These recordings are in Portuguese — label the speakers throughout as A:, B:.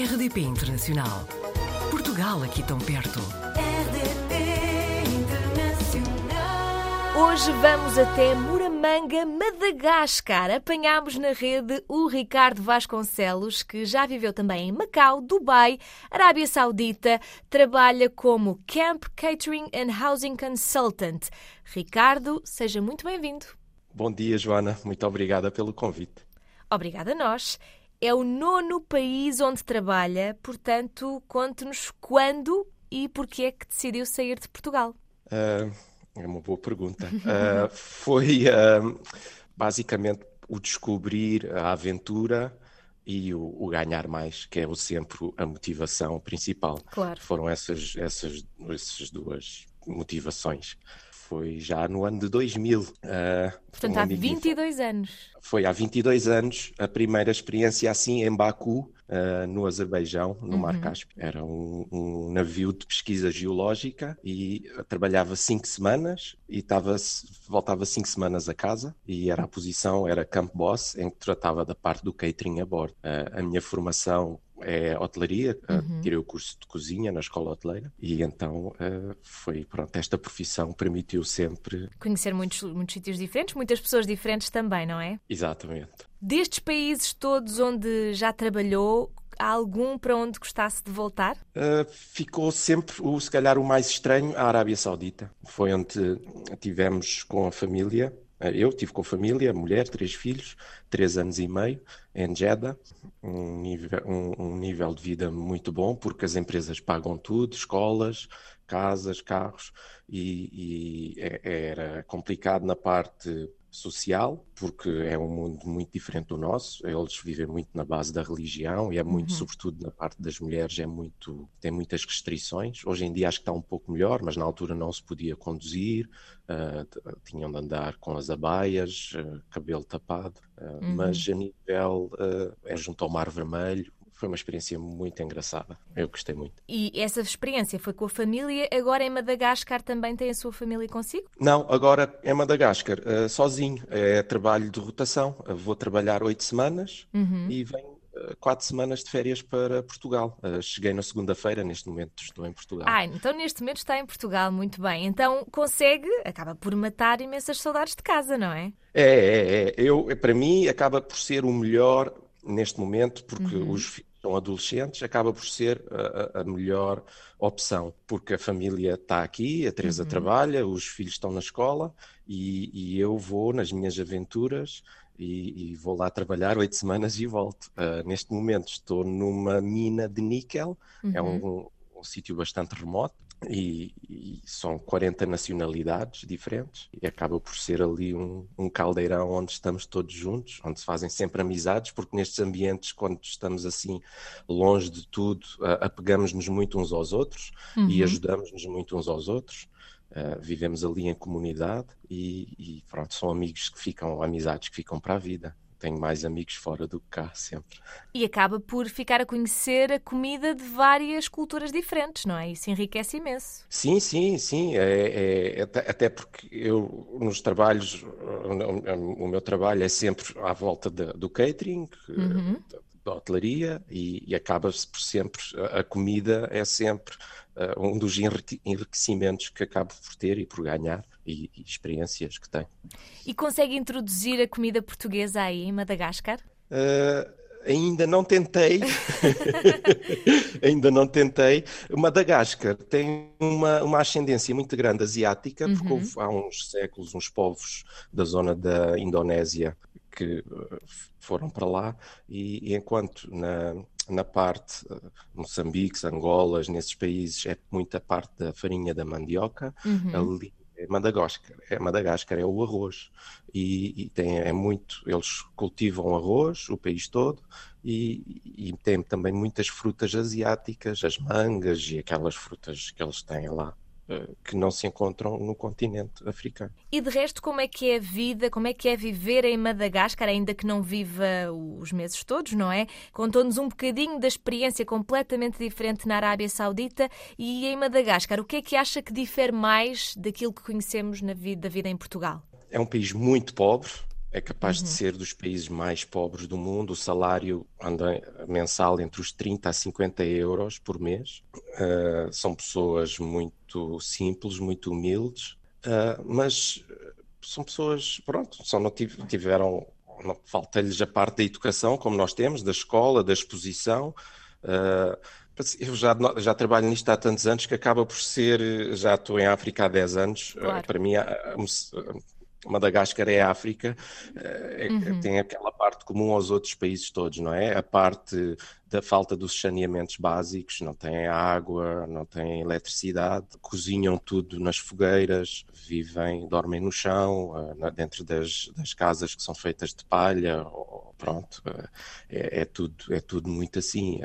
A: RDP Internacional. Portugal aqui tão perto.
B: RDP Internacional.
C: Hoje vamos até Muramanga, Madagascar. Apanhámos na rede o Ricardo Vasconcelos, que já viveu também em Macau, Dubai, Arábia Saudita. Trabalha como Camp Catering and Housing Consultant. Ricardo, seja muito bem-vindo.
D: Bom dia, Joana. Muito obrigada pelo convite.
C: Obrigada a nós. É o nono país onde trabalha, portanto, conte-nos quando e porquê é que decidiu sair de Portugal.
D: Ah, é uma boa pergunta. Ah, foi ah, basicamente o descobrir a aventura e o, o ganhar mais, que é o sempre a motivação principal.
C: Claro.
D: Foram essas, essas, essas duas motivações. Foi já no ano de 2000. ah,
C: Portanto,
D: um
C: há
D: amigo
C: 22 anos.
D: Foi há 22 anos a primeira experiência assim em Baku, ah, no Azerbaijão, no Mar Cáspio. Era um, um navio de pesquisa geológica e ah, trabalhava cinco semanas e estava, voltava cinco semanas a casa e era a posição, era camp boss, em que tratava da parte do catering a bordo. Ah, a minha formação é hotelaria, ah, tirei o curso de cozinha na escola hoteleira e então ah, foi, pronto, esta profissão permitiu sempre,
C: Conhecer muitos, muitos sítios diferentes, muitas pessoas diferentes também, não é?
D: exatamente,
C: Destes países todos onde já trabalhou, há algum para onde gostasse de voltar?
D: Uh, ficou sempre, o, se calhar, o mais estranho, a Arábia Saudita. Foi onde tivemos com a família. Eu tive com família, mulher, três filhos, três anos e meio, em Jeddah. Um nível, um, um nível de vida muito bom, porque as empresas pagam tudo, escolas, casas, carros, e, e é- era complicado na parte social, porque é um mundo muito diferente do nosso. Eles vivem muito na base da religião e é muito, sobretudo na parte das mulheres, é muito, tem muitas restrições. Hoje em dia acho que está um pouco melhor, mas na altura não se podia conduzir, t- tinham de andar com as abaias, ah, cabelo tapado, ah, mas a nível, é junto ao Mar Vermelho. Foi uma experiência muito engraçada. Eu gostei muito.
C: E essa experiência foi com a família, agora em Madagascar também tem a sua família consigo?
D: Não, agora é Madagascar, eh, sozinho. É trabalho de rotação. Eu vou trabalhar oito semanas e venho eh, quatro semanas de férias para Portugal. Eh, cheguei na segunda-feira, neste momento estou em Portugal.
C: Ah, então neste momento está em Portugal, muito bem. Então consegue, acaba por matar imensas saudades de casa, não é?
D: É, é, é. Eu, para mim, acaba por ser o melhor neste momento, porque os filhos são adolescentes, acaba por ser a, a- melhor opção, porque a família está aqui, a Teresa trabalha, os filhos estão na escola e, e eu vou nas minhas aventuras e, e vou lá trabalhar oito semanas e volto. Ah, neste momento estou numa mina de níquel, é um, um sítio bastante remoto. E, e são 40 nacionalidades diferentes e acaba por ser ali um, um caldeirão onde estamos todos juntos, onde se fazem sempre amizades, porque nestes ambientes, quando estamos assim longe de tudo, ah, apegamos-nos muito uns aos outros e ajudamos-nos muito uns aos outros. Ah, vivemos ali em comunidade e, e pronto, são amigos que ficam, amizades que ficam para a vida. Tenho mais amigos fora do que cá, sempre.
C: E acaba por ficar a conhecer a comida de várias culturas diferentes, não é? Isso enriquece imenso.
D: Sim, sim, sim. É, é- até, porque eu, nos trabalhos, o, meu trabalho é sempre à volta da- do catering, da, da hotelaria, e, e acaba-se por sempre, a, a comida é sempre eh, um dos enrique- enriquecimentos que acabo por ter e por ganhar, e, e experiências que tenho.
C: E consegue introduzir a comida portuguesa aí em Madagascar?
D: Eh, ainda não tentei. ainda não tentei. Madagascar tem uma, uma ascendência muito grande asiática, porque houve há uns séculos uns povos da zona da Indonésia que eh, foram para lá, e, e enquanto na, na parte eh, Moçambique, Angolas, nesses países é muita parte da farinha da mandioca, ali é Madagascar, é Madagascar é o arroz. E, e tem é muito eles cultivam arroz o país todo e, e tem também muitas frutas asiáticas, as mangas e aquelas frutas que eles têm lá que não se encontram no continente africano.
C: E de resto, como é que é a vida, como é que é viver em Madagascar, ainda que não viva os meses todos, não é? Contou-nos um bocadinho da experiência completamente diferente na Arábia Saudita e em Madagascar. O que é que acha que difere mais daquilo que conhecemos na vida, da vida em Portugal?
D: É um país muito pobre, é capaz uhum. de ser dos países mais pobres do mundo. O salário anda mensal entre os 30 a 50 euros por mês. Uh, são pessoas muito simples, muito humildes, uh, mas são pessoas, pronto, só não tiveram, falta-lhes a parte da educação, como nós temos, da escola, da exposição. Uh, eu já, já trabalho nisto há tantos anos que acaba por ser, já estou em África há 10 anos, claro. para mim Madagascar é África, é, uhum. tem aquela parte comum aos outros países todos, não é? A parte da falta dos saneamentos básicos, não têm água, não têm eletricidade, cozinham tudo nas fogueiras, vivem, dormem no chão, dentro das, das casas que são feitas de palha, pronto, é, é, tudo, é tudo muito assim.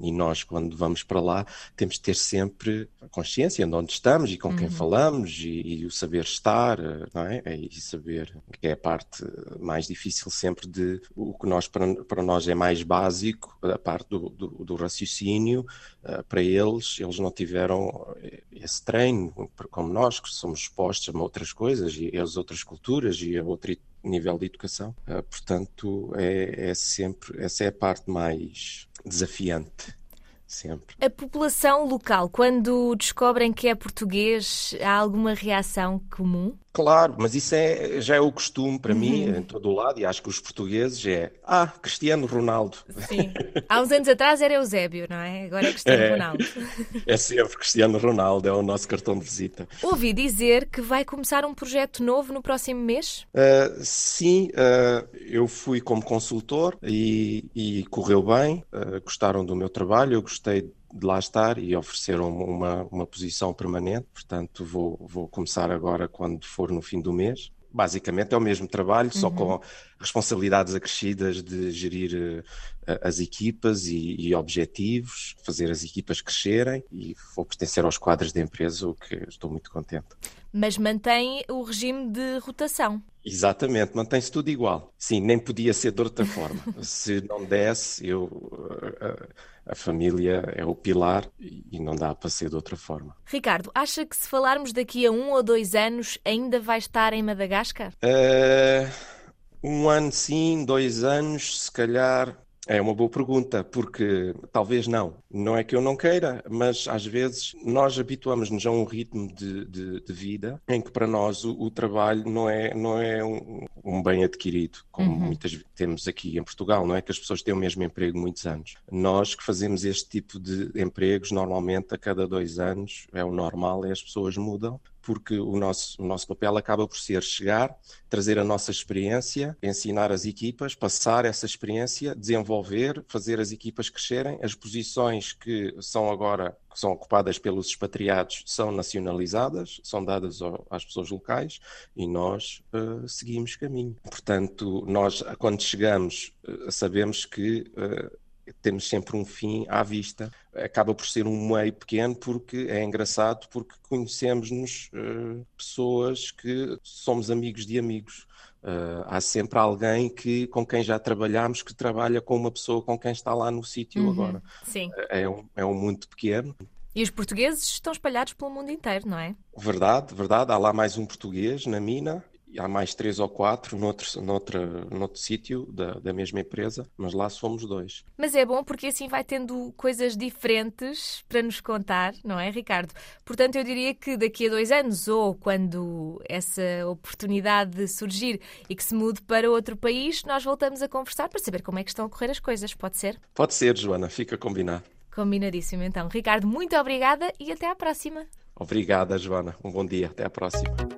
D: E nós, quando vamos para lá, temos de ter sempre a consciência de onde estamos e com quem uhum. falamos e, e, o saber estar, não é? E saber que é a parte mais difícil sempre de o que nós, para, para nós é mais básico, a parte do, do, do raciocínio, uh, para eles, eles não tiveram eh, esse treino, como nós, que somos expostos a outras coisas e as outras culturas e a outro nível de educação. Uh, portanto, é, é sempre, essa é a parte mais desafiante. Sempre.
C: A população local, quando descobrem que é português, há alguma reação comum?
D: Claro, mas isso é, já é o costume para uhum. mim, em todo o lado, e acho que os portugueses é Ah, Cristiano Ronaldo.
C: Sim. Há uns anos atrás era Eusébio, não é? Agora é Cristiano é, Ronaldo.
D: É sempre Cristiano Ronaldo, é o nosso cartão de visita.
C: Ouvi dizer que vai começar um projeto novo no próximo mês?
D: Uh, sim, uh, eu fui como consultor e, e correu bem, uh, gostaram do meu trabalho, eu gostei de lá estar e ofereceram uma, uma posição permanente, portanto vou, vou começar agora quando for no fim do mês. Basicamente é o mesmo trabalho, uhum. só com responsabilidades acrescidas de gerir uh, as equipas e, e, objetivos, fazer as equipas crescerem e vou pertencer aos quadros da empresa, o que estou muito contente.
C: Mas mantém o regime de rotação.
D: Exatamente, mantém-se tudo igual. Sim, nem podia ser de outra forma. Se não desse, eu, a, a, família é o pilar e não dá para ser de outra forma.
C: Ricardo, acha que se falarmos daqui a um ou dois anos ainda vai estar em Madagascar?
D: Uh, um ano sim, dois anos, se calhar é uma boa pergunta, porque talvez não. Não é que eu não queira, mas às vezes nós habituamos-nos a um ritmo de, de, de, vida em que para nós o, o trabalho não é, não é um, um bem adquirido, como uhum. muitas vezes temos aqui em Portugal, não é que as pessoas têm o mesmo emprego muitos anos. Nós que fazemos este tipo de empregos, normalmente a cada dois anos, é o normal, e as pessoas mudam porque o nosso, o nosso papel acaba por ser chegar, trazer a nossa experiência, ensinar as equipas, passar essa experiência, desenvolver, fazer as equipas crescerem. As posições que são agora que são ocupadas pelos expatriados são nacionalizadas, são dadas às pessoas locais e nós uh, seguimos caminho. Portanto, nós quando chegamos uh, sabemos que uh, temos sempre um fim à vista. Acaba por ser um meio pequeno porque é engraçado porque conhecemos-nos uh, pessoas que somos amigos de amigos. Uh, há sempre alguém que, com quem já trabalhamos que trabalha com uma pessoa com quem está lá no sítio uhum, agora.
C: Sim.
D: É um, é um mundo pequeno.
C: E os portugueses estão espalhados pelo mundo inteiro, não é?
D: Verdade, verdade. Há lá mais um português na mina há mais três ou quatro noutro, noutra, noutro sítio da, da mesma empresa, mas lá somos dois.
C: Mas é bom porque assim vai tendo coisas diferentes para nos contar, não é, Ricardo? Portanto, eu diria que daqui a dois anos, ou quando essa oportunidade surgir e que se mude para outro país, nós voltamos a conversar para saber como é que estão a correr as coisas. Pode ser?
D: Pode ser, Joana, fica combinado.
C: Combinadíssimo, então. Ricardo, muito obrigada e até à próxima.
D: Obrigada, Joana. Um bom dia. Até à próxima.